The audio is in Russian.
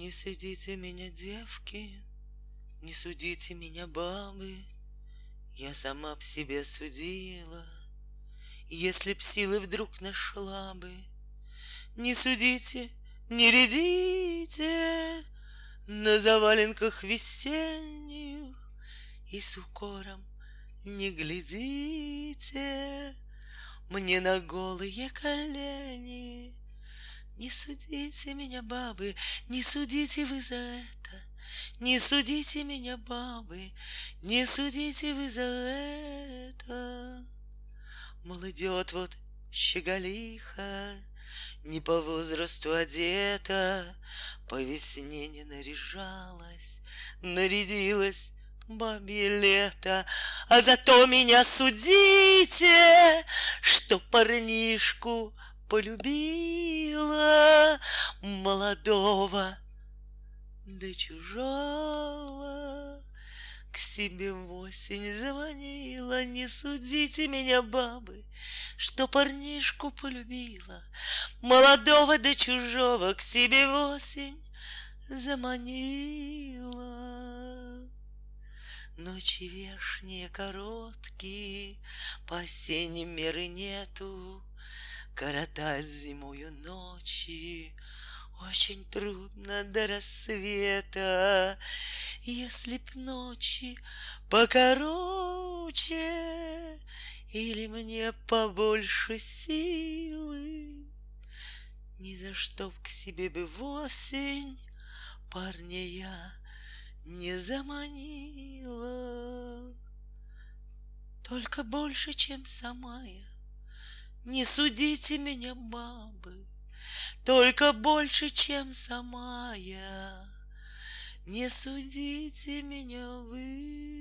Не судите меня, девки, не судите меня, бабы, Я сама б себе судила, Если б силы вдруг нашла бы. Не судите, не рядите На заваленках весенних И с укором не глядите Мне на голые колени. Не судите меня, бабы, не судите вы за это, Не судите меня, бабы, не судите вы за это. Мол, идет вот щеголиха, Не по возрасту одета, По весне не наряжалась, Нарядилась бабье лето, А зато меня судите, Что парнишку полюбила молодого да чужого. К себе в осень заманила, не судите меня, бабы, Что парнишку полюбила, молодого да чужого К себе в осень заманила. Ночи вешние короткие, По осенним меры нету, Коротать зимою ночи очень трудно до рассвета. Если б ночи покороче Или мне побольше силы, Ни за что б к себе бы в осень Парня я не заманила. Только больше, чем сама я не судите меня, бабы, Только больше, чем сама я. Не судите меня вы.